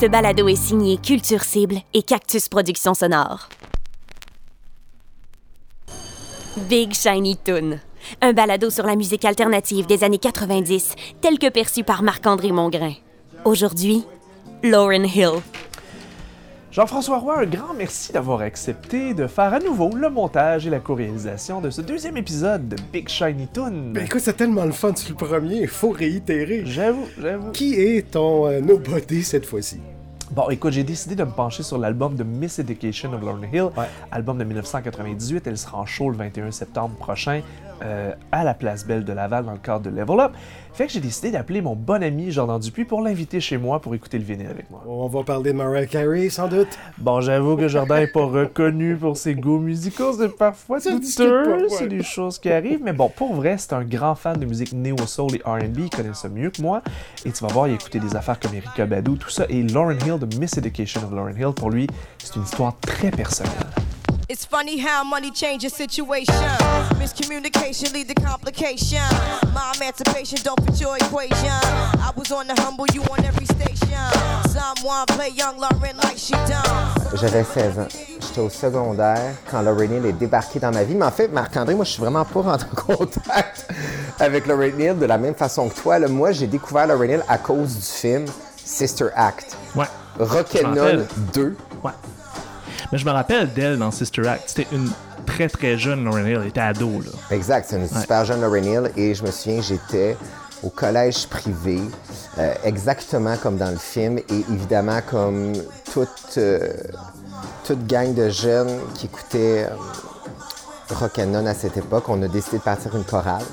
Ce balado est signé Culture Cible et Cactus Productions Sonores. Big Shiny Toon. Un balado sur la musique alternative des années 90, tel que perçu par Marc-André Mongrain. Aujourd'hui, Lauren Hill. Jean-François Roy, un grand merci d'avoir accepté de faire à nouveau le montage et la co-réalisation de ce deuxième épisode de Big Shiny Toon. Ben écoute, c'est tellement le fun sur le premier, il faut réitérer. J'avoue, j'avoue. Qui est ton euh, nobody cette fois-ci? Bon, écoute, j'ai décidé de me pencher sur l'album de Miss Education of Lauren Hill, Ouais. album de 1998. Elle sera en show le 21 septembre prochain euh, à la Place Belle de Laval dans le cadre de Level Up. Fait que j'ai décidé d'appeler mon bon ami Jordan Dupuis pour l'inviter chez moi pour écouter le vinyle avec moi. On va parler de Mariah Carey, sans doute. Bon, j'avoue que Jordan n'est pas reconnu pour ses goûts musicaux, c'est parfois douteux, c'est des choses qui arrivent, mais bon, pour vrai, c'est un grand fan de musique néo-soul et R&B, il connaît ça mieux que moi, et tu vas voir, il a écouté des affaires comme Erika Badu, tout ça, et Lauren Hill de Miss Education of Lauren Hill, pour lui, c'est une histoire très personnelle. It's funny how money changes situation. Miscommunication lead to complication. My emancipation don't fit your equation. I was on the humble, you on every station. Someone play young Lauren like she done. J'avais 16 ans. J'étais au secondaire quand Lauren Hill est débarqué dans ma vie. Mais en fait, Marc-André, moi, je suis vraiment pas rentré en contact avec Lauren Hill de la même façon que toi. là. Moi, j'ai découvert Lauren Hill à cause du film Sister Act. Ouais. Rock'n'Roll rappelle. 2. Ouais. Mais je me rappelle d'elle dans Sister Act. C'était une très très jeune Lauren Hill. Elle était ado, là. Exact, c'est une super jeune Lauren Hill. Et je me souviens, j'étais au collège privé, euh, exactement comme dans le film. Et évidemment, comme toute, euh, toute gang de jeunes qui écoutaient euh, Rock'n'Roll à cette époque, on a décidé de partir une chorale.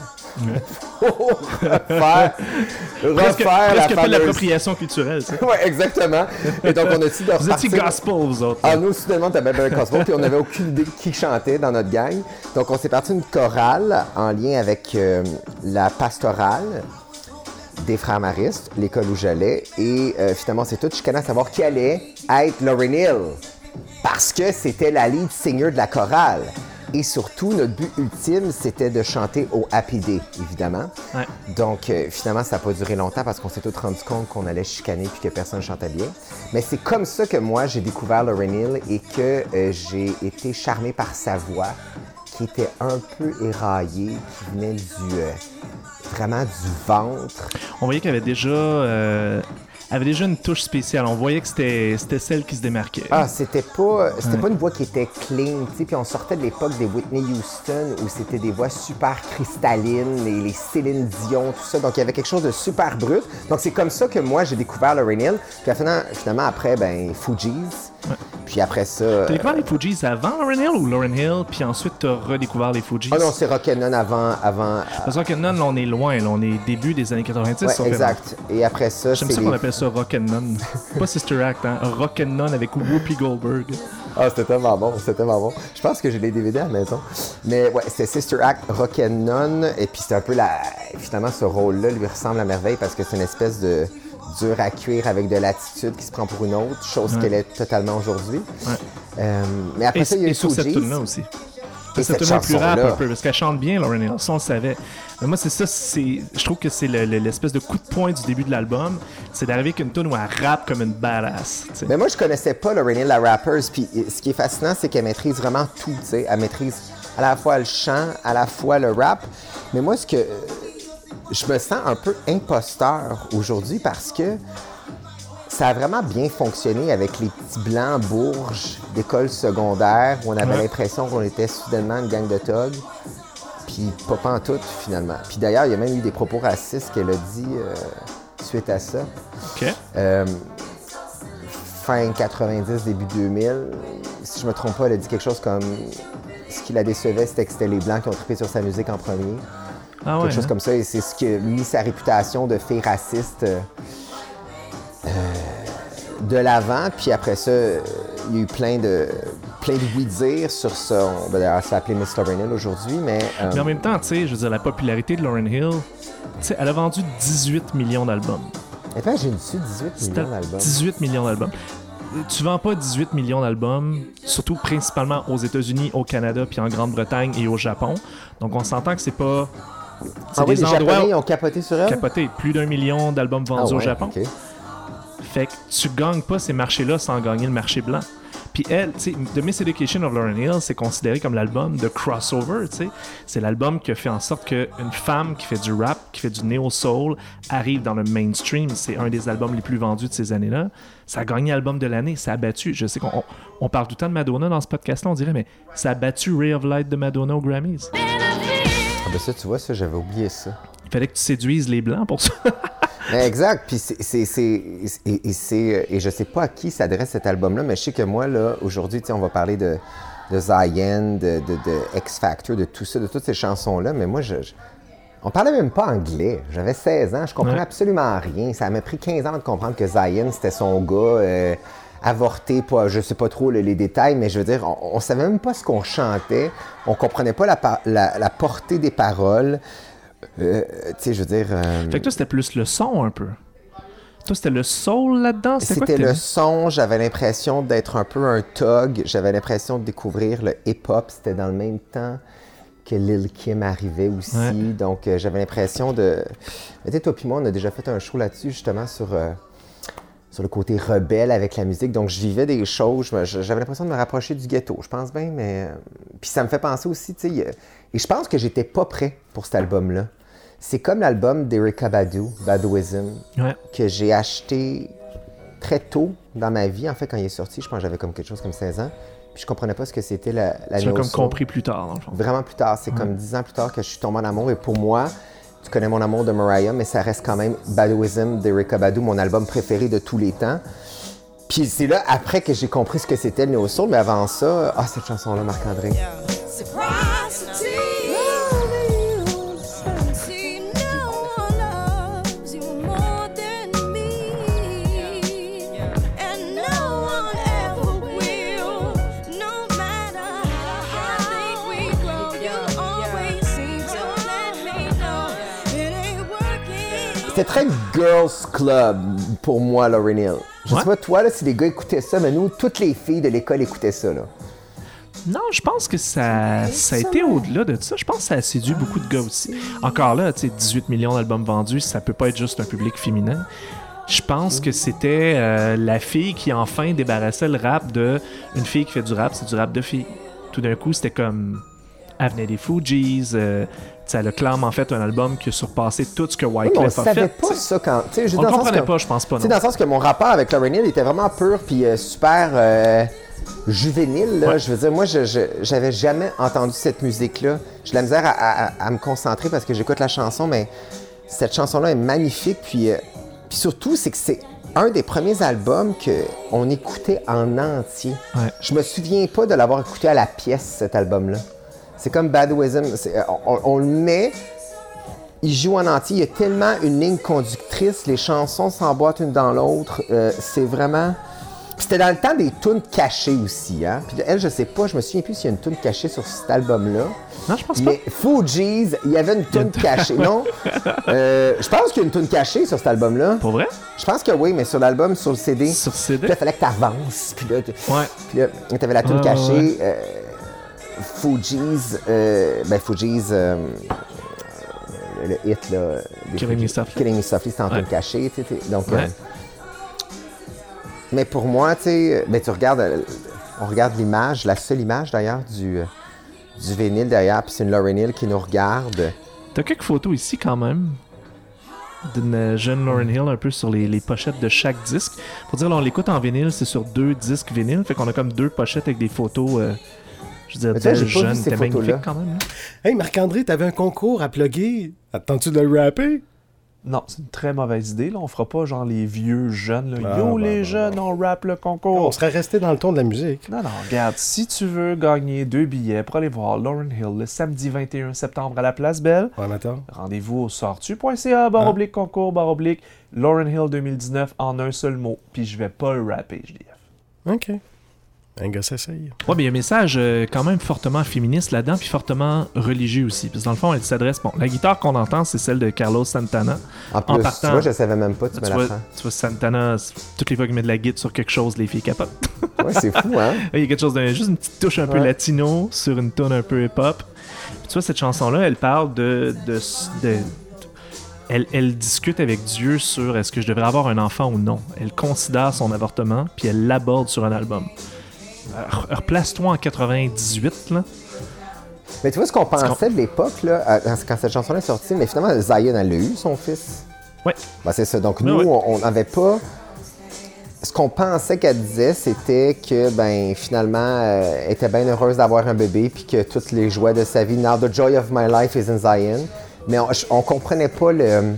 Pour refaire, Presque, refaire presque la fameuse... l'appropriation culturelle. Ouais, exactement. Et donc, on a décidé de Vous étiez gospel, vous autres. ah, nous, soudainement, t'avais bien Cosmo, puis on n'avait aucune idée qui chantait dans notre gang. Donc, on s'est parti une chorale en lien avec euh, la pastorale des frères maristes, l'école où j'allais. Et euh, finalement, c'est tout chicané à savoir qui allait être Lauren Hill. Parce que c'était la lead singer de la chorale. Et surtout, notre but ultime, c'était de chanter au Happy Day, évidemment. Ouais. Donc, euh, finalement, ça n'a pas duré longtemps parce qu'on s'est tous rendu compte qu'on allait chicaner puis que personne chantait bien. Mais c'est comme ça que moi, j'ai découvert Lauren Hill et que euh, j'ai été charmé par sa voix qui était un peu éraillée, qui venait du... euh, vraiment du ventre. On voyait qu'elle avait déjà, avait déjà une touche spéciale. On voyait que c'était c'était celle qui se démarquait. Ah, c'était pas, c'était pas une voix qui était clean, tu sais. Puis on sortait de l'époque des Whitney Houston où c'était des voix super cristallines, les, les Céline Dion, tout ça. Donc il y avait quelque chose de super brut. Donc c'est comme ça que moi j'ai découvert Lauren Hill. Puis finalement, finalement après, ben Fugees. Puis après ça. T'as découvert les Fugees avant Lauren Hill ou Lauren Hill, puis ensuite t'as redécouvert les Fugees? Ah non, c'est Rock'n'None avant, avant. Parce que non, là, on est loin, là, on est début des années 90. Ouais, sauf que- exact. Et après ça, J'aime c'est ça qu'on appelle ça Rock'n'None. Pas Sister Act, hein. Rock'n'None avec Whoopi Goldberg. Ah, c'était tellement bon, c'était tellement bon. Je pense que j'ai les DVD à la maison. Mais ouais, c'était Sister Act, Rock'n'None. Et puis c'est un peu la. Finalement, ce rôle-là lui ressemble à merveille parce que c'est une espèce de dur à cuire avec de l'attitude qui se prend pour une autre, chose qu'elle est totalement aujourd'hui. Euh, mais après Et, ça, il y a et eu sur cette tune-là aussi. Et cette cette tune plus rap un peu, parce qu'elle chante bien, Lauren Hill. Ça, on le savait. Mais moi, c'est ça, c'est, je trouve que c'est le- le- l'espèce de coup de poing du début de l'album. C'est d'arriver avec une tune où elle rappe comme une badass. Mais moi, je connaissais pas Lauren Hill, la rapper. Puis ce qui est fascinant, c'est qu'elle maîtrise vraiment tout. tu sais. Elle maîtrise à la fois le chant, à la fois le rap. Mais moi, ce que je me sens un peu imposteur aujourd'hui parce que ça a vraiment bien fonctionné avec les petits blancs bourges d'école secondaire où on avait Ouais. l'impression qu'on était soudainement une gang de thugs. Puis pas pantoute, finalement. Puis d'ailleurs, il y a même eu des propos racistes qu'elle a dit euh, suite à ça. OK. Euh, fin 90, début 2000, si je me trompe pas, elle a dit quelque chose comme ce qui la décevait, c'était que c'était les Blancs qui ont trippé sur sa musique en premier. Ah ouais. quelque chose hein? comme ça. Et c'est ce qui a mis sa réputation de fille raciste euh, euh, de l'avant. Puis après ça, euh, il y a eu plein de plein de oui-dire sur ça. On va d'ailleurs s'appeler Miss Lauren Hill aujourd'hui, mais... euh, Mais en même temps, tu sais, je veux dire, la popularité de Lauren Hill, tu sais, elle a vendu 18 millions d'albums. Attends, j'ai dessus 18 C'était millions d'albums. 18 millions d'albums. Tu vends pas 18 millions d'albums, surtout principalement aux États-Unis, au Canada, puis en Grande-Bretagne et au Japon. Donc on s'entend que c'est pas. C'est Ah oui, des les endroits Japonais ont capoté sur elle? capotés. Plus d'un million d'albums vendus Ah au Japon. Fait que tu gagnes pas ces marchés-là sans gagner le marché blanc. Puis elle, tu sais, The Miseducation of Lauren Hill, c'est considéré comme l'album de crossover, tu sais. C'est l'album qui a fait en sorte qu'une femme qui fait du rap, qui fait du neo-soul, arrive dans le mainstream. C'est un des albums les plus vendus de ces années-là. Ça a gagné album de l'année, ça a battu. Je sais qu'on on- on parle tout le temps de Madonna dans ce podcast-là, on dirait, mais ça a battu Ray of Light de Madonna aux Grammys. Ben ça, tu vois, ça, j'avais oublié ça. Il fallait que tu séduises les Blancs pour ça. Mais exact. Puis c'est, et, et et je sais pas à qui s'adresse cet album-là, mais je sais que moi, là, aujourd'hui, on va parler de, de Zion, de, de, de X Factor, de tout ça, de toutes ces chansons-là, mais moi, je, je- on parlait même pas anglais. J'avais 16 ans, je comprenais Ouais. absolument rien. Ça m'a pris 15 ans de comprendre que Zion, c'était son gars. euh, avorté, pas, je sais pas trop le- les détails, mais je veux dire, on, on savait même pas ce qu'on chantait, on comprenait pas la, par- la, la portée des paroles. Euh, tu sais, je veux dire. euh, fait que toi, c'était plus le son un peu. Toi, c'était le soul là-dedans? C'était le son, j'avais l'impression d'être un peu un thug, j'avais l'impression de découvrir le hip-hop, c'était dans le même temps que Lil Kim arrivait aussi, Ouais. donc euh, j'avais l'impression de... Tu sais, toi puis moi, on a déjà fait un show là-dessus, justement, sur, euh, sur le côté rebelle avec la musique, donc je vivais des choses, j'avais l'impression de me rapprocher du ghetto, je pense bien, mais... euh, Puis ça me fait penser aussi, tu sais, et je pense que j'étais pas prêt pour cet album-là. C'est comme l'album d'Erykah Badu, Baduism, Ouais. que j'ai acheté très tôt dans ma vie. En fait, quand il est sorti, je pense que j'avais comme quelque chose comme 16 ans. Puis je comprenais pas ce que c'était la, la neo comme compris plus tard, dans le fond. Vraiment plus tard. C'est comme 10 ans plus tard que je suis tombé en amour. Et pour moi, tu connais mon amour de Mariah, mais ça reste quand même Baduism d'Erykah Badu, mon album préféré de tous les temps. Puis c'est là, après, que j'ai compris ce que c'était le neo soul. Mais avant ça, ah, cette chanson-là, Marc-André. C'était très Girls Club pour moi, Lauryn Hill. Je Ouais. sais pas, toi, là, si les gars écoutaient ça, mais nous, toutes les filles de l'école écoutaient ça, là. Non, je pense que ça, ça a été au-delà de ça. Je pense que ça a séduit beaucoup de gars aussi. Encore là, tu sais, 18 millions d'albums vendus, ça peut pas être juste un public féminin. Je pense que c'était euh, la fille qui enfin débarrassait le rap de une fille qui fait du rap, c'est du rap de fille. Tout d'un coup, c'était comme venait des Fugees, euh, tu sais, elle a clairement fait un album qui a surpassé tout ce que Oui, mais on Wyclef a savait fait. pas tu sais. ça quand. tu sais, je veux On le dans le comprenait que- pas, je pense pas. Non. dans le sens que mon rapport avec Lauryn Hill était vraiment pur puis euh, super euh, juvénile. Là. Ouais. Je veux dire, moi, j'avais jamais entendu cette musique-là. J'ai de la misère à, à- à me concentrer parce que j'écoute la chanson, mais cette chanson-là est magnifique. Puis, euh, puis surtout, c'est que c'est un des premiers albums qu'on écoutait en entier. Ouais. Je me souviens pas de l'avoir écouté à la pièce, cet album-là. C'est comme Badwism. C'est- On, on- le met, il joue en entier. Il y a tellement une ligne conductrice, les chansons s'emboîtent une dans l'autre. Euh, c'est vraiment. Puis C'était dans le temps des tunes cachées aussi. Hein? Puis elle, je sais pas, je me souviens plus s'il y a une tune cachée sur cet album-là. Non, je pense pas. Mais Fugees, il y avait une tune cachée. Non? Euh, je pense qu'il y a une tune cachée sur cet album-là. Pour vrai? Je pense que oui, mais sur l'album, sur le CD. Sur Puis CD? là, il fallait que tu avances. Puis là, tu Ouais. puis là, t'avais la tune cachée. ouais, euh, Fugees, euh, ben Fugees, euh, le, hit là. Killing Me. Softly. Killing Me Softly, c'était en Ouais. tune cachée. tu sais, Donc, Ouais. euh, mais pour moi, tu sais, ben, tu regardes, on regarde l'image, la seule image d'ailleurs du, du vinyle derrière, puis c'est une Lauryn Hill qui nous regarde. T'as quelques photos ici quand même d'une jeune Lauren Hill un peu sur les, les pochettes de chaque disque. Pour dire, là, on l'écoute en vinyle, c'est sur deux disques vinyle, fait qu'on a comme deux pochettes avec des photos, euh, je veux dire, jeune, magnifique quand même. hein. Hey, Marc-André, t'avais un concours à plugger. Attends-tu de le rapper? Non, c'est une très mauvaise idée. Là. On fera pas genre les vieux jeunes. Là. Ah, Yo, bah, les bah, jeunes, on rap le On concours. serait resté dans le ton de la musique. Non, non, regarde, si tu veux gagner deux billets pour aller voir Lauren Hill le samedi 21 septembre à la Place Belle, Ouais, rendez-vous au sortu.ca, barre Ah. oblique concours, barre oblique, Lauren Hill 2019 en un seul mot. Puis je vais pas le rapper, je dis. OK. Un gars s'essaye. Ouais, mais il y a un message euh, quand même fortement féministe là-dedans, puis fortement religieux aussi. Parce que dans le fond, elle s'adresse. Bon, la guitare qu'on entend, c'est celle de Carlos Santana. En plus, partant- tu vois, je savais même pas, tu Tu me vois, l'apprends. tu vois, Santana, toutes les fois qu'il met de la guitare sur quelque chose, les filles capotent. Ouais, c'est fou, hein? Il y a quelque chose d'un juste une petite touche un peu latino sur une tone un peu hip-hop. Puis Tu vois, cette chanson-là, elle parle de, de, de- elle, elle discute avec Dieu sur est-ce que je devrais avoir un enfant ou non. Elle considère son avortement, puis elle l'aborde sur un album. Re- Replace-toi en 98, là. Mais tu vois ce qu'on pensait de l'époque, là, quand cette chanson est sortie, mais finalement, Zion, elle a eu son fils. Ouais. Ben, c'est ça. Donc, Ouais, nous, ouais. on n'avait pas. Ce qu'on pensait qu'elle disait, c'était que, ben, finalement, euh, elle était bien heureuse d'avoir un bébé, puis que toutes les joies de sa vie, Now the joy of my life is in Zion. Mais on, on comprenait pas le,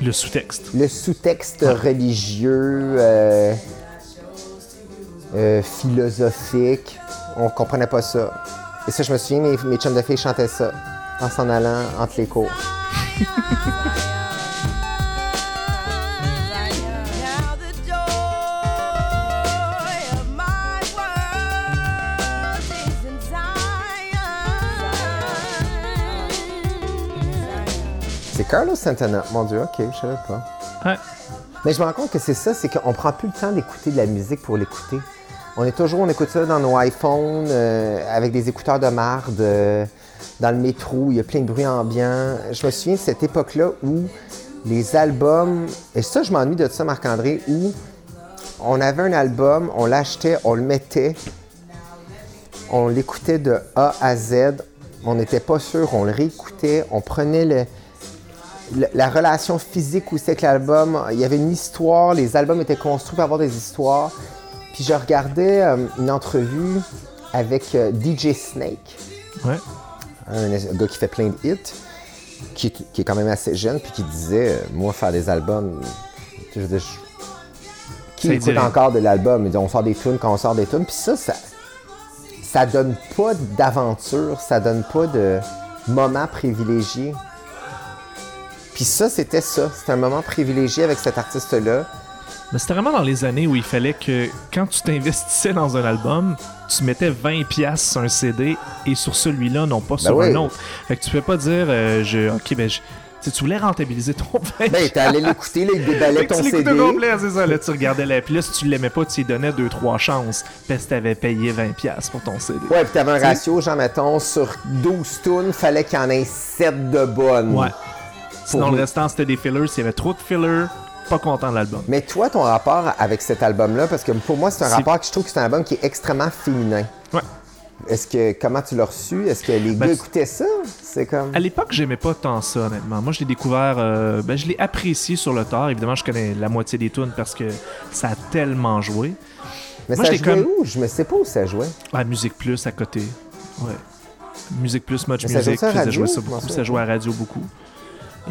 Le sous-texte. le sous-texte religieux, euh, euh, philosophique. On comprenait pas ça. Et ça, je me souviens, mes, mes chums de filles chantaient ça en s'en allant entre les cours. C'est Carlos Santana? Mon Dieu, ok, je savais pas. Ouais. Mais je me rends compte que c'est ça, c'est qu'on prend plus le temps d'écouter de la musique pour l'écouter. On est toujours, on écoute ça dans nos iPhones, euh, avec des écouteurs de marde, euh, dans le métro, il y a plein de bruit ambiant. Je me souviens de cette époque-là où les albums, et ça, je m'ennuie de ça, Marc-André, où on avait un album, on l'achetait, on le mettait, on l'écoutait de A à Z, on n'était pas sûr, on le réécoutait, on prenait la relation physique aussi avec l'album. Il y avait une histoire, les albums étaient construits pour avoir des histoires. Puis je regardais euh, une entrevue avec euh, DJ Snake, Ouais. un, un gars qui fait plein de hits, qui, est- qui est quand même assez jeune, puis qui disait euh, Moi, faire des albums, je veux dire, je- qui écoute encore de l'album? On sort des tunes quand on sort des tunes. Puis ça, ça, ça donne pas d'aventure, ça donne pas de moment privilégié. Puis ça, c'était ça. C'était un moment privilégié avec cet artiste-là. Mais c'était vraiment dans les années où il fallait que quand tu t'investissais dans un album, tu mettais 20$ piastres sur un CD et sur celui-là, non pas sur oui. un autre. Fait que tu peux pas dire, euh, je, ok, ben, je- tu tu voulais rentabiliser ton 20$. Ben, allé l'écouter, là, il déballait ton tu CD. complet, c'est ça. Là, tu regardais la. Puis là, si tu l'aimais pas, tu lui donnais 2-3 chances. Parce que t'avais payé 20$ piastres pour ton CD. Ouais, puis t'avais un ratio, genre, mettons, sur 12 tunes, fallait qu'il y en ait 7 de bonnes. Ouais. Sinon, le restant, c'était des fillers. S'il y avait trop de fillers, pas content de l'album. Mais toi, ton rapport avec cet album-là, parce que pour moi, c'est un rapport que je trouve que c'est un album qui est extrêmement féminin. Ouais. Est-ce que, comment tu l'as reçu? Est-ce que les Ben, gars écoutaient ça? C'est comme... À l'époque, j'aimais pas tant ça, honnêtement. Moi, je l'ai découvert, euh, ben, je l'ai apprécié sur le tard. Évidemment, je connais la moitié des tunes parce que ça a tellement joué. Mais moi, ça jouait comme- où? Je me sais pas où ça jouait. Ah, Musique Plus à côté. Ouais. Musique Plus, ça Music, à radio? ça m'en beaucoup. souviens Ça jouait à radio beaucoup.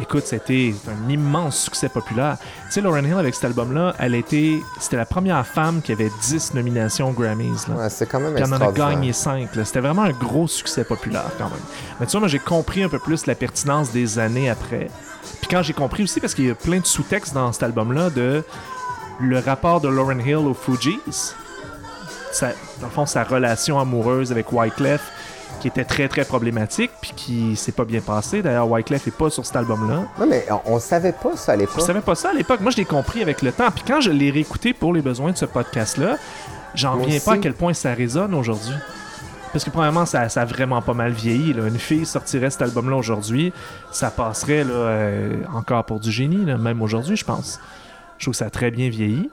Écoute, c'était un immense succès populaire. Tu sais, Lauren Hill, avec cet album-là, elle été. C'était la première femme qui avait 10 nominations aux Grammys. Là. Ouais, c'est quand même Puis elle en a gagné 5. C'était vraiment un gros succès populaire quand même. Mais tu vois, moi j'ai compris un peu plus la pertinence des années après. Puis quand j'ai compris aussi, parce qu'il y a plein de sous-textes dans cet album-là, de le rapport de Lauren Hill aux Fugees, sa- dans le fond, sa relation amoureuse avec Wyclef, qui était très très problématique, puis qui s'est pas bien passé. D'ailleurs, Wyclef est pas sur cet album-là. Non, mais on, on savait pas ça à l'époque. savais pas ça à l'époque. Moi, je l'ai compris avec le temps. Puis quand je l'ai réécouté pour les besoins de ce podcast-là, j'en Moi reviens pas à quel point ça résonne aujourd'hui. Parce que premièrement, ça, ça a vraiment pas mal vieilli. là. Une fille sortirait cet album-là aujourd'hui, ça passerait là, euh, encore pour du génie, là, même aujourd'hui, je pense. Je trouve que ça a très bien vieilli.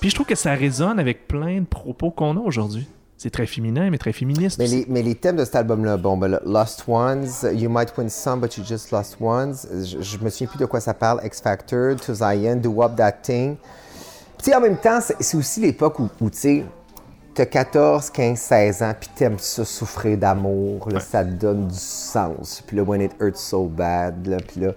Puis je trouve que ça résonne avec plein de propos qu'on a aujourd'hui. C'est très féminin, mais très féministe. Mais les, mais les thèmes de cet album-là, bon, ben, Lost Ones, You Might Win Some, But You Just Lost Ones, je, je me souviens plus de quoi ça parle, X Factor, To Zion, Do Up That Thing. Puis, tu sais, en même temps, c'est aussi l'époque où, où tu sais, t'as 14, 15, 16 ans, puis t'aimes ça, souffrir d'amour, ça te donne du sens. Puis là, When It Hurts So Bad, là, puis là,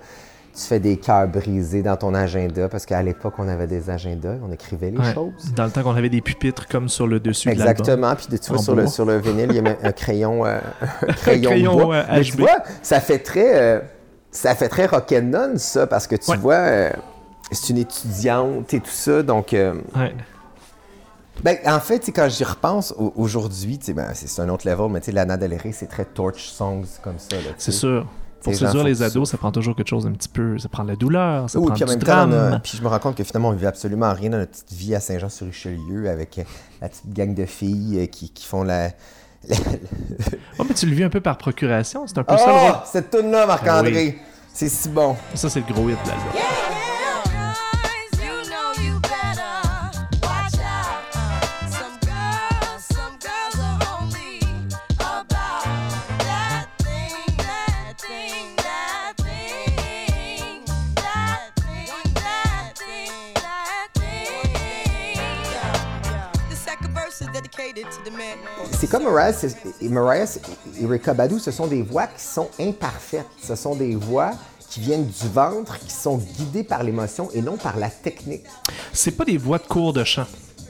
tu fais des cœurs brisés dans ton agenda, parce qu'à l'époque, on avait des agendas, on écrivait les Ouais. choses. Dans le temps qu'on avait des pupitres comme sur le dessus de. Exactement. Puis tu vois, En sur le, sur le vinyle, il y a un crayon, euh, un crayon, crayon, de bois. euh, Mais tu HB. vois, ça fait très, euh, ça fait très rock'n'roll, ça, parce que tu Ouais. vois, euh, c'est une étudiante et tout ça, donc. euh, Ouais. ben, en fait, tu quand j'y repense au- aujourd'hui, tu ben, c'est un autre level, mais tu sais, Lana Del Rey, c'est très torch songs comme ça. tu C'est sûr. Pour séduire les ados, ça prend toujours quelque chose d'un petit peu. Ça prend de la douleur, ça Oui, prend puis en du même temps, on a- drame. puis je me rends compte que finalement, on vit absolument rien dans notre petite vie à Saint-Jean-sur-Richelieu avec euh, la petite gang de filles euh, qui, qui font la. la- Oh, mais tu le vis un peu par procuration. C'est un peu ça le Oh, rôle. cette tune là Marc-André! C'est si bon. Ça, c'est le gros hit de l'album. Guys, C'est comme Mariah, et Mariah et Badu, ce sont des voix qui sont imparfaites. Ce sont des voix qui viennent du ventre, qui sont guidées par l'émotion et non par la technique. C'est pas des voix de cours de chant.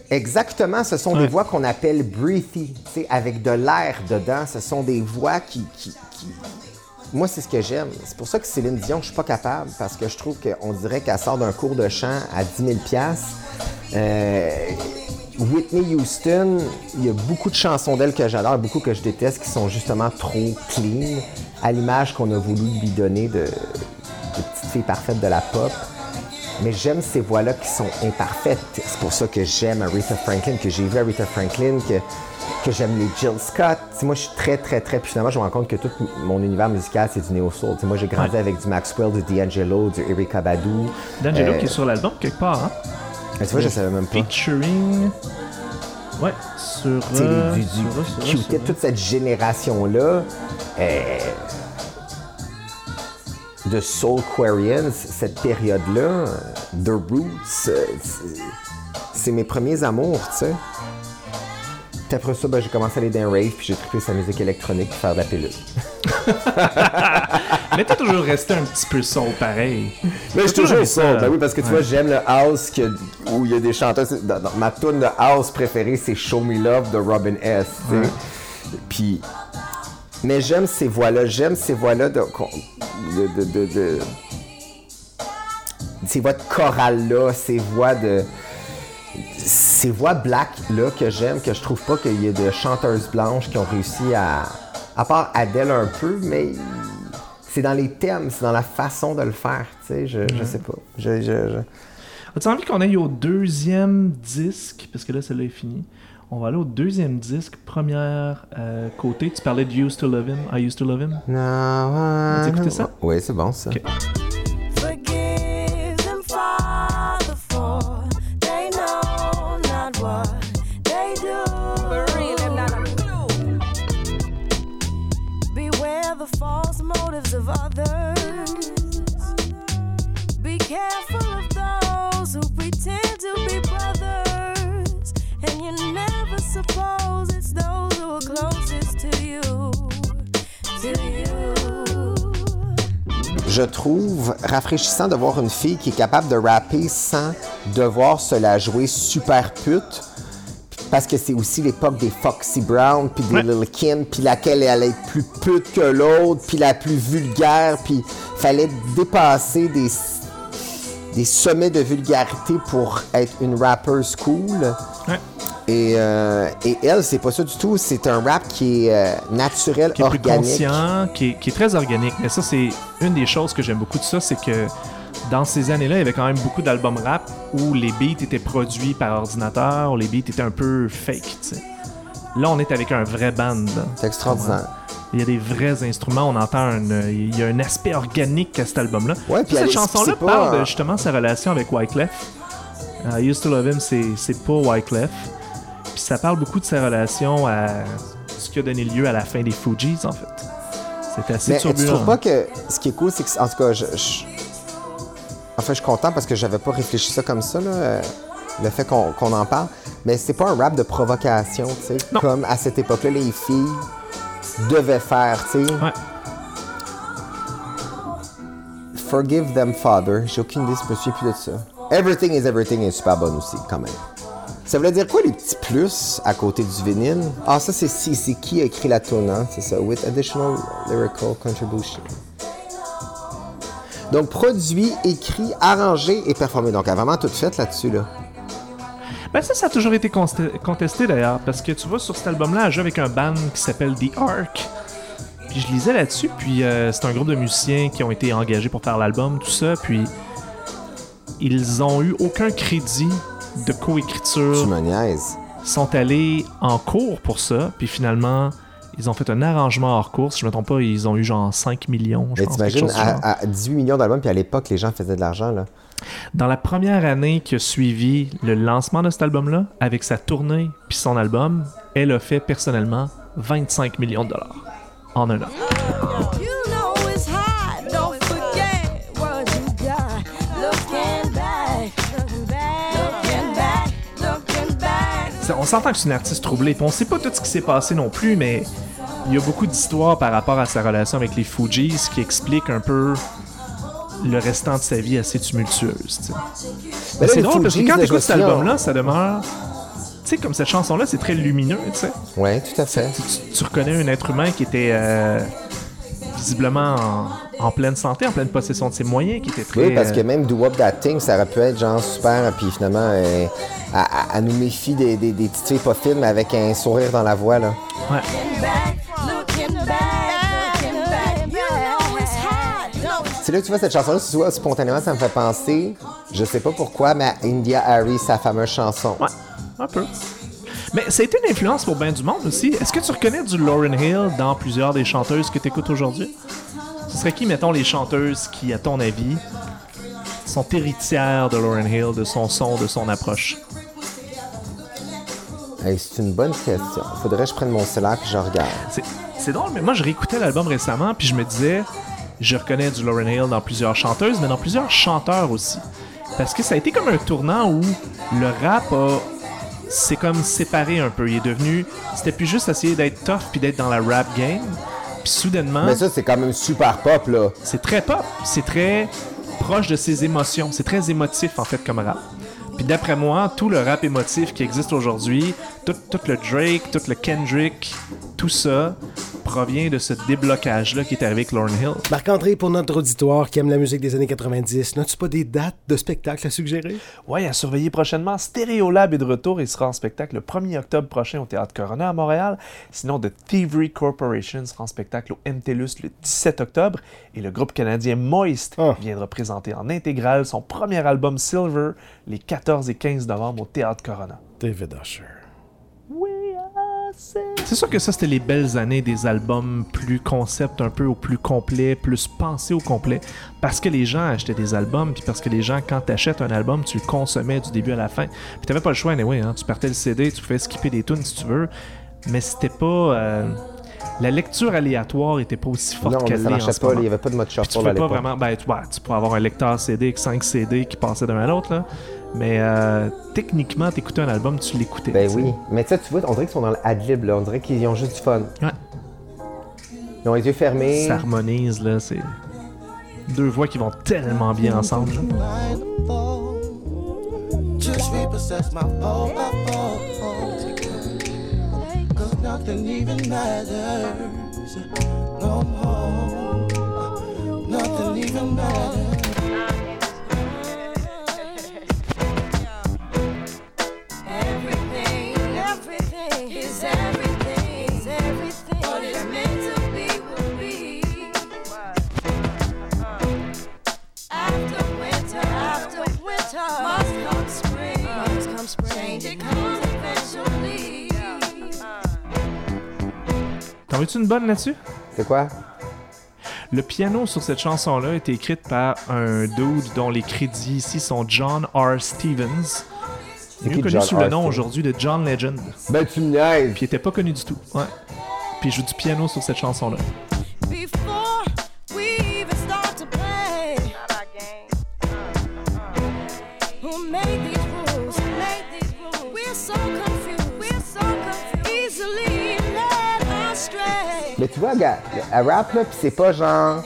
Exactement, ce sont Ouais. des voix qu'on appelle breathy, avec de l'air dedans. Ce sont des voix qui... qui- qui- Moi, c'est ce que j'aime. C'est pour ça que Céline Dion, je suis pas capable, parce que je trouve qu'on dirait qu'elle sort d'un cours de chant à 10 000 euh, Whitney Houston, il y a beaucoup de chansons d'elle que j'adore, beaucoup que je déteste, qui sont justement trop clean, à l'image qu'on a voulu lui donner de, de petite fille parfaite de la pop. Mais j'aime ces voix-là qui sont imparfaites. C'est pour ça que j'aime Aretha Franklin, que j'ai vu Aretha Franklin, que, que j'aime les Jill Scott. Moi, je suis très, très, très... Puis finalement, je me rends compte que tout mon univers musical, c'est du néo-soul. Moi, j'ai grandi Ouais. avec du Maxwell, du D'Angelo, du Erykah Badu. D'Angelo Euh, qui est sur l'album quelque part, hein? Mais tu vois, je savais même pas. Featuring. Ouais, sur. Euh, les- du, du, sur- du sur- Q-Tip, sur- toute cette génération-là euh, de Soulquarians, cette période-là, The Roots, euh, c'est- mes premiers amours, tu sais. Puis après ça, ben, j'ai commencé à aller dans un rave, puis j'ai trippé sa musique électronique, puis faire de la pilule. Mais t'as toujours resté un petit peu soul pareil. Mais je toujours toujours ça. Ben oui, parce que tu Ouais. vois, j'aime le house que- où il y a des chanteurs. dans- dans- ma tune de house préférée, c'est Show Me Love de Robin S. Puis. Mais j'aime ces voix-là. J'aime ces voix-là de, de, de- de- Ces voix de chorale-là, ces voix de. Ces voix black-là que j'aime, que je trouve pas qu'il y ait de chanteuses blanches qui ont réussi à. À part Adele un peu, mais c'est dans les thèmes, c'est dans la façon de le faire, tu sais, je, je sais pas. Je, je, je- As-tu envie qu'on aille au deuxième disque? Parce que là, celle-là est finie. On va aller au deuxième disque, première euh, côté. Tu parlais de Used to Love Him, I Used to Love Him. Non, As-tu écouté ça? Oui, c'est bon ça. Ok. Others. Be careful of those who pretend to be brothers. And you never suppose it's those who are closest to you. To you. Je trouve rafraîchissant de voir une fille qui est capable de rapper sans devoir se la jouer super pute. Parce que c'est aussi l'époque des Foxy Brown, puis des Ouais. Lil Kim, puis laquelle elle est plus pute que l'autre, puis la plus vulgaire, puis fallait dépasser des, des sommets de vulgarité pour être une rappeuse cool. Ouais. Et, euh, et elle, c'est pas ça du tout. C'est un rap qui est euh, naturel, Qui est plus organique. conscient, qui est, qui est très organique. Mais ça, c'est une des choses que j'aime beaucoup de ça, c'est que dans ces années-là, il y avait quand même beaucoup d'albums rap où les beats étaient produits par ordinateur, où les beats étaient un peu fake, tu sais. Là, on est avec un vrai band. C'est extraordinaire. Il y a des vrais instruments, on entend un, euh, il y a un aspect organique à cet album-là. Ouais, puis cette chanson-là parle de justement sa relation avec Wyclef. I Used to Love Him, c'est, pas Wyclef. Puis ça parle beaucoup de sa relation à ce qui a donné lieu à la fin des Fugees, en fait. C'est assez Mais tu turbulent. trouves pas que ce qui est cool, c'est que, en tout cas, je, je- en fait, je suis content parce que j'avais pas réfléchi ça comme ça, là, euh, le fait qu'on en parle. Mais c'est pas un rap de provocation, tu sais. Comme à cette époque-là, les filles devaient faire, tu sais. Ouais. Forgive them, Father. J'ai aucune idée, je me souviens plus de ça. Everything is Everything est super bonne aussi, quand même. Ça voulait dire quoi les petits plus à côté du vinyle? Ah, ça, c'est si, c'est qui a écrit la tune, hein? C'est ça. With additional lyrical contribution. Donc, produit, écrit, arrangé et performé. Donc, elle a vraiment tout fait là-dessus, là. Ben ça, ça a toujours été contesté d'ailleurs, parce que tu vois, sur cet album-là, elle joue avec un band qui s'appelle The Ark. Puis je lisais là-dessus, puis euh, c'est un groupe de musiciens qui ont été engagés pour faire l'album, tout ça, puis ils ont eu aucun crédit de Tu coécriture, me niaises. sont allés en cours pour ça, puis finalement, Ils ont fait un arrangement hors course. Je me trompe pas, ils ont eu genre 5 millions. Je Mais pense, t'imagines, à, à 18 millions d'albums, puis à l'époque, les gens faisaient de l'argent, là. Dans la première année qui a suivi le lancement de cet album-là, avec sa tournée puis son album, elle a fait personnellement 25 millions de dollars en un an. On s'entend que c'est une artiste troublée, puis on sait pas tout ce qui s'est passé non plus, mais il y a beaucoup d'histoires par rapport à sa relation avec les Fujis qui expliquent un peu le restant de sa vie assez tumultueuse. c'est drôle parce que quand t'écoutes cet album-là, ça demeure. Tu sais, comme cette chanson-là, c'est très lumineux, tu sais. Ouais, tout à fait. tu, tu reconnais un être humain qui était euh, visiblement en, en pleine santé, en pleine possession de ses moyens, qui était très. Oui, parce que même Do Up That Thing, ça aurait pu être genre super, puis finalement, euh, elle nous méfie des, des, filles pas avec un sourire dans la voix, là. ouais. C'est là que tu vois cette chanson-là, tu vois, spontanément, ça me fait penser, je sais pas pourquoi, mais à India Harry, sa fameuse chanson. Ouais, un peu. Mais ça a été une influence pour bien du monde aussi. Est-ce que tu reconnais du Lauryn Hill dans plusieurs des chanteuses que tu écoutes aujourd'hui? Ce serait qui, mettons, les chanteuses qui, à ton avis, sont héritières de Lauryn Hill, de son son, de son approche? Hey, c'est une bonne question. Faudrait que je prenne mon cellulaire et je regarde. C'est- C'est drôle, mais moi, je réécoutais l'album récemment, puis je me disais, je reconnais du Lauryn Hill dans plusieurs chanteuses, mais dans plusieurs chanteurs aussi. Parce que ça a été comme un tournant où le rap a. C'est comme séparé un peu. Il est devenu. C'était plus juste essayer d'être tough puis d'être dans la rap game. Puis soudainement, Mais ça, c'est quand même super pop, là. c'est très pop. C'est très proche de ses émotions. C'est très émotif, en fait, comme rap. Puis d'après moi, tout le rap émotif qui existe aujourd'hui, tout, tout le Drake, tout le Kendrick, tout ça provient de ce déblocage-là qui est arrivé avec Lauryn Hill. Marc-André, pour notre auditoire qui aime la musique des années 90, n'as-tu pas des dates de spectacles à suggérer? Ouais, à surveiller prochainement. Stereolab est de retour et sera en spectacle le 1er octobre prochain au Théâtre Corona à Montréal. Sinon, The Thievery Corporation sera en spectacle au MTLUS le 17 octobre. Et le groupe canadien Moist Ah. viendra présenter en intégrale son premier album Silver les 14 et 15 novembre au Théâtre Corona. David Usher. C'est sûr que ça, c'était les belles années des albums plus concept un peu, au plus complet, plus pensés au complet. Parce que les gens achetaient des albums, puis parce que les gens, quand t'achètes un album, tu le consommais du début à la fin. Puis t'avais pas le choix, anyway, hein. Tu partais le CD, tu pouvais skipper des tunes si tu veux. Mais c'était pas... euh, La lecture aléatoire était pas aussi forte qu'elle ça l'est en ce pas, moment. il y avait pas de mode Puis tu shuffle à pouvais pas vraiment. Ben, tu, ouais, tu pourrais avoir un lecteur CD avec 5 CD qui passaient d'un à l'autre, là. Mais euh, techniquement, t'écoutais un album, tu l'écoutais. Ben tu oui. Mais tu sais, tu vois, on dirait qu'ils sont dans l'adlib, là. On dirait qu'ils ont juste du fun. Ouais. Ils ont les yeux fermés. Ça harmonise, là. C'est deux voix qui vont tellement bien ensemble. là. Nothing even matters no more. Nothing even matters. T'en veux-tu une bonne là-dessus? C'est quoi? Le piano sur cette chanson-là a été écrite par un dude dont les crédits ici sont John R. Stevens. Mieux qui connu John sous R. le nom Stevens? aujourd'hui de John Legend. Ben tu me niaises. Puis il était pas connu du tout. Ouais. Puis il joue du piano sur cette chanson-là. Before vois, gars, à rap, là, pis c'est pas genre.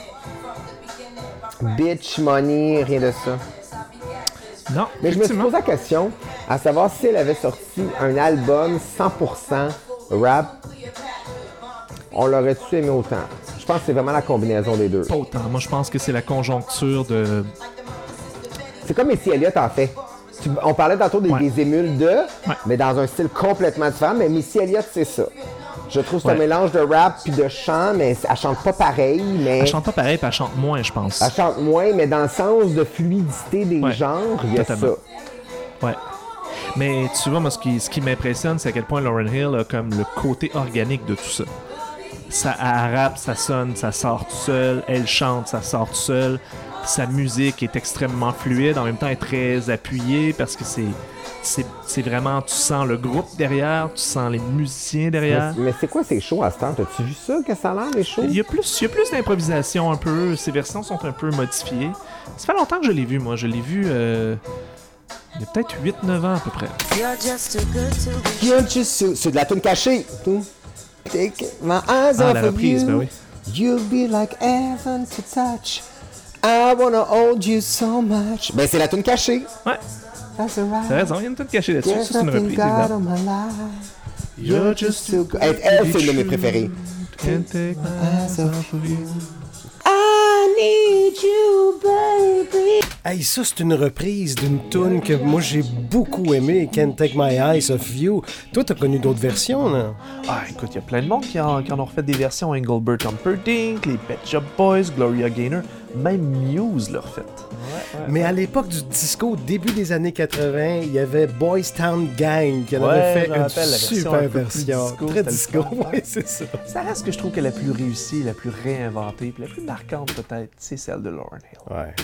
Bitch, money, rien de ça. Non, Mais je me suis posé la question à savoir si elle avait sorti un album 100% rap, on l'aurait-tu aimé autant? Je pense que c'est vraiment la combinaison des deux. Pas autant. Moi, je pense que c'est la conjoncture de. C'est comme Missy Elliott en fait. Tu- on parlait tantôt des, Ouais. des émules de, Ouais. mais dans un style complètement différent. Mais Missy Elliott, c'est ça. Je trouve que c'est un mélange de rap puis de chant, mais elle chante pas pareil, mais Elle chante pas pareil, puis elle chante moins, je pense. elle chante moins, mais dans le sens de fluidité des Ouais. genres, il y a Totalement. ça. Ouais. Mais tu vois, moi, ce qui, ce qui m'impressionne, c'est à quel point Lauren Hill a comme le côté organique de tout ça. Ça elle rappe, ça sonne, ça sort tout seul. Elle chante, ça sort tout seul. Sa musique est extrêmement fluide, en même temps elle est très appuyée parce que c'est c'est c'est vraiment tu sens le groupe derrière, tu sens les musiciens derrière. mais c'est quoi ces shows à ce temps? T'as-tu vu ça, que ça a l'air, les shows? Il y a plus, il y a plus d'improvisation un peu. Ces versions sont un peu modifiées. Ça fait longtemps que je l'ai vu, moi. Je l'ai vu euh, il y a peut-être 8-9 ans à peu près. C'est de la tune cachée. Take my eyes Ah, off la of reprise, you. ben oui. You'll be like heaven to touch. I wanna hold you so much. Ben, c'est la tune cachée. Ouais, That's t'as raison, il y a une tonne cachée là-dessus. Ça, c'est une reprise, évidemment. You're just So good. Elle, elle, c'est une de mes préférées. Can't take my eyes off of you. I need you, baby. Hey, ça, c'est une reprise d'une tune que moi j'ai beaucoup aimée, Can't Take My Eyes Off You. Toi, t'as connu d'autres versions, là? Ah, écoute, il y a plein de monde qui en, qui en ont refait des versions. Engelbert Humperdinck, les Pet Shop Boys, Gloria Gaynor, même Muse l'a refait. Mais à l'époque du disco, début des années 80, il y avait Boys Town Gang qui en avait fait une rappelle la version super version. disco, Très disco, oui, c'est ça. Ça reste que je trouve que la plus réussie, la plus réinventée, puis la plus marquante peut-être, c'est celle de Lauryn Hill. Ouais.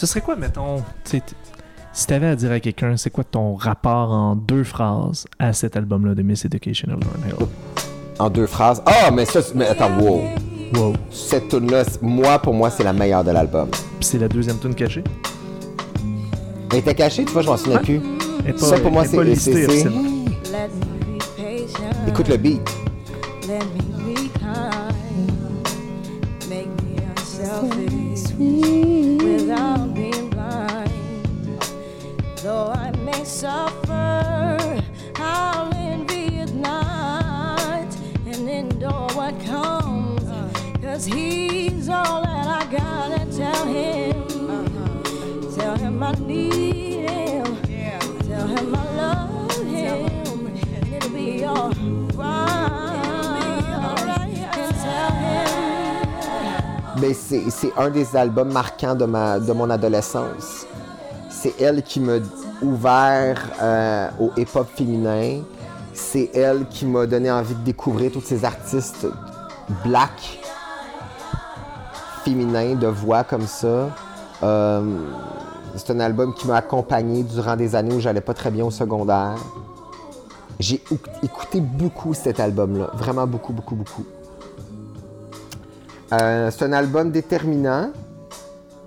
Ce serait quoi, mettons, si t'avais à dire à quelqu'un, c'est quoi ton rapport en deux phrases à cet album-là de Miss Education of Lauryn Hill? En deux phrases? Ah, mais ça, c'est- mais attends, wow. Wow. Cette tune-là, moi, pour moi, c'est la meilleure de l'album. Puis c'est la deuxième tune cachée? Elle était cachée, tu vois, je m'en souviens Ouais. plus. Pas- Ça, pour moi, c'est-. Écoute le beat. Let me Cause he's all that I gotta tell him. Tell him I need him. Tell him I love him. And it'll be alright. And tell him. Ben, c'est c'est un des albums marquants de, ma, de mon adolescence. C'est elle qui m'a ouvert euh, au hip-hop féminin. C'est elle qui m'a donné envie de découvrir tous ces artistes black de voix comme ça. Euh, c'est un album qui m'a accompagné durant des années où j'allais pas très bien au secondaire. J'ai ou- écouté beaucoup cet album-là, vraiment beaucoup, beaucoup, beaucoup. Euh, c'est un album déterminant,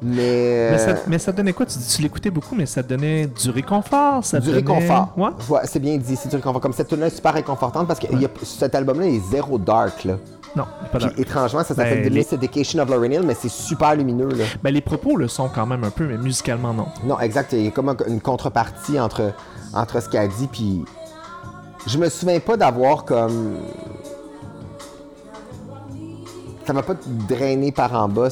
mais, Mais ça, euh, mais ça donnait quoi? Tu l'écoutais beaucoup, mais ça donnait du réconfort? Ça du donnait- réconfort. Ouais. Ouais, c'est bien dit, c'est du réconfort. Comme cette tune-là est super réconfortante parce que il y a- cet album-là est zéro dark. Là. Non, pas Puis étrangement, ça s'appelle Ben, The les- Miss Education of Lauryn Hill, mais c'est super lumineux. Là. Ben, les propos le sont quand même un peu, mais musicalement, non. Non, exact. Il y a comme un- une contrepartie entre, entre ce qu'elle dit puis. Je me souviens pas d'avoir comme. Ça m'a pas drainé par en bas.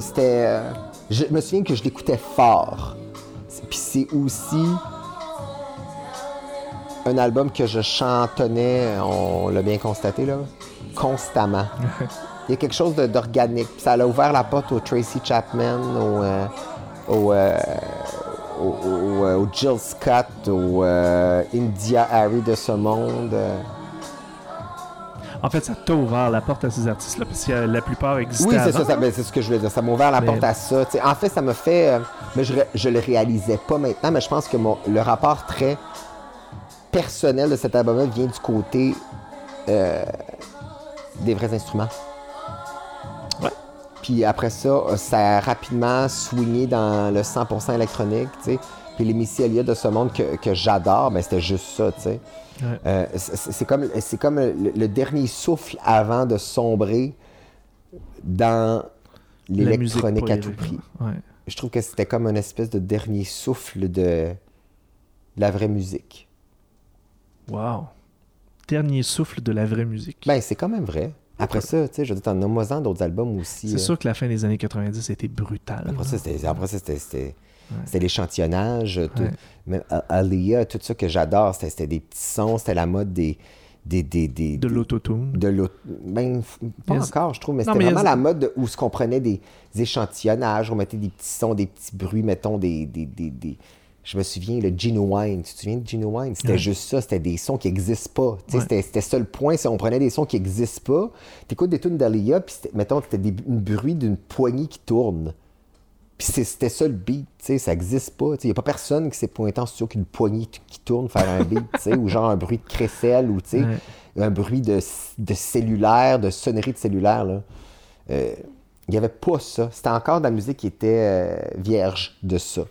C'était. un- Je me souviens que je l'écoutais fort. Puis c'est aussi un album que je chantonnais, on l'a bien constaté, là, constamment. Il y a quelque chose d'organique. Ça a ouvert la porte au Tracy Chapman, au, euh, au, euh, au, au- au- au Jill Scott, au euh, India Harry de ce monde. euh. En fait, ça t'a ouvert la porte à ces artistes-là, parce que la plupart existaient Oui, c'est ça, ça- ben, c'est ce que je voulais dire. Ça m'a ouvert la Mais- porte à ça. En fait, ça me fait. euh, mais je, je le réalisais pas maintenant, mais je pense que mon, le rapport très personnel de cet album-là vient du côté euh, des vrais instruments. Ouais. Puis après ça, euh, ça a rapidement swingé dans le 100% électronique, tu sais. Puis les Missy Elliott de ce monde que, que j'adore, ben c'était juste ça, tu sais. Ouais. Euh, c'est comme, c'est comme le, le dernier souffle avant de sombrer dans l'électronique à tout prix. Ouais. Je trouve que c'était comme une espèce de dernier souffle de, de la vraie musique. Wow. Dernier souffle de la vraie musique. Ben, c'est quand même vrai. Après ça, tu sais, je veux dire, t'en as d'autres albums aussi. c'est euh. sûr que la fin des années 90 était brutale. Après ça, c'était, après ça, c'était, c'était, c'était l'échantillonnage. tout- Ouais. Même A- Aaliyah, tout ça que j'adore, c'était, des petits sons, c'était la mode des. des, des, des de l'autotune. de. Ben, pas Yes. encore, je trouve, mais c'était vraiment yes. la mode où ce qu'on prenait des, des échantillonnages, on mettait des petits sons, des petits bruits, mettons, des. des, des, des- Je me souviens, le Genuine. Tu te souviens de Genuine? C'était Ouais. juste ça, c'était des sons qui n'existent pas. Ouais. C'était, c'était ça le point, c'est on prenait des sons qui n'existent pas. T'écoutes des tunes d'Alia, puis c'était- mettons, c'était des, un bruit d'une poignée qui tourne. Puis c'était ça le beat, tu sais, ça n'existe pas. Il n'y a pas personne qui s'est pointé en studio qu'une poignée qui tourne faire un beat, tu sais, ou genre un bruit de crécelle, ou tu sais, Ouais. un bruit de, de cellulaire, de sonnerie de cellulaire. là. Euh, Il n'y avait pas ça. C'était encore de la musique qui était euh, vierge de ça.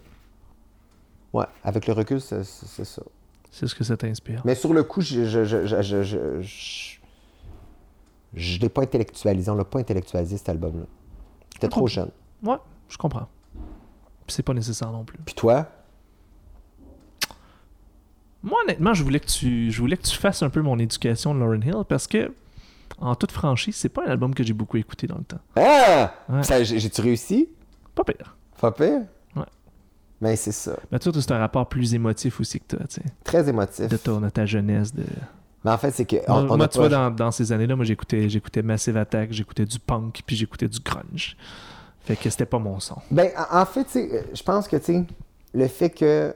Ouais, avec le recul, c'est ça. C'est ce que ça t'inspire. Mais sur le coup, je je, je, je, je, je, je- je l'ai pas intellectualisé. On l'a pas intellectualisé, cet album-là. J'étais trop jeune. Ouais, je comprends. Puis c'est pas nécessaire non plus. Puis toi? Moi, honnêtement, je voulais que tu, je voulais que tu fasses un peu mon éducation de Lauren Hill parce que, en toute franchise, c'est pas un album que j'ai beaucoup écouté dans le temps. Ah! Ouais. J'ai-tu réussi? Pas pire. Pas pire? Mais c'est ça. Mais tu sais, c'est un rapport plus émotif aussi que toi, tu sais. Très émotif. De, ton- de ta jeunesse. De... Mais en fait, c'est que. moi, on- moi, tu pas- vois, dans, dans ces années-là, moi, j'écoutais, j'écoutais Massive Attack, j'écoutais du punk, puis j'écoutais du grunge. Fait que c'était pas mon son. Ben, en en fait, tu sais, je pense que, tu sais, le fait que.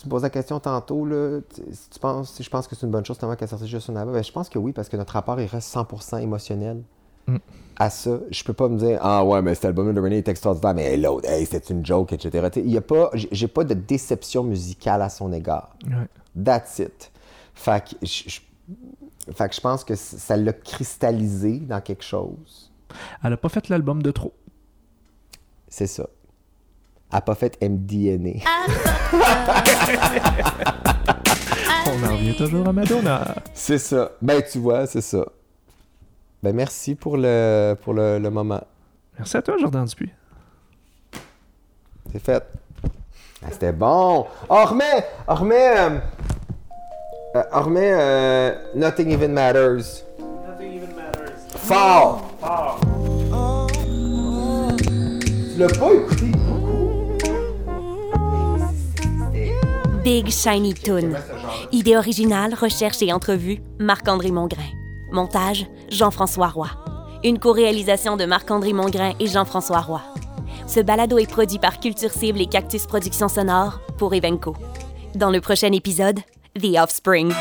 Tu me poses la question tantôt, là, si tu penses, si je pense que c'est une bonne chose, tellement qu'elle sortit juste un album, ben, je pense que oui, parce que notre rapport, il reste 100% émotionnel Mm. à ça. Je peux pas me dire, ah ouais, mais cet album de René est extraordinaire, mais l'autre, hey, c'est une joke, etc. Il y a pas, j'ai pas de déception musicale à son égard. Ouais. That's it. Fait que je, je- fait que je pense que ça l'a cristallisé dans quelque chose. Elle a pas fait l'album de trop. C'est ça. Elle n'a pas fait MDNA. On en revient toujours à Madonna. C'est ça. Ben, tu vois, c'est ça. Ben, merci pour le, pour le, le moment. Merci à toi, Jordan Dupuis. C'est fait. Ah, C'était bon. On remet, on remet, euh, euh, on remet euh, Nothing Even Matters. Fort. Tu l'as pas écouté Big Shiny Toon. Idée originale, recherche et entrevue, Marc-André Mongrain. Montage, Jean-François Roy. Une co-réalisation de Marc-André Mongrain et Jean-François Roy. Ce balado est produit par Culture Cible et Cactus Productions Sonores pour Evenco. Dans le prochain épisode, The Offspring.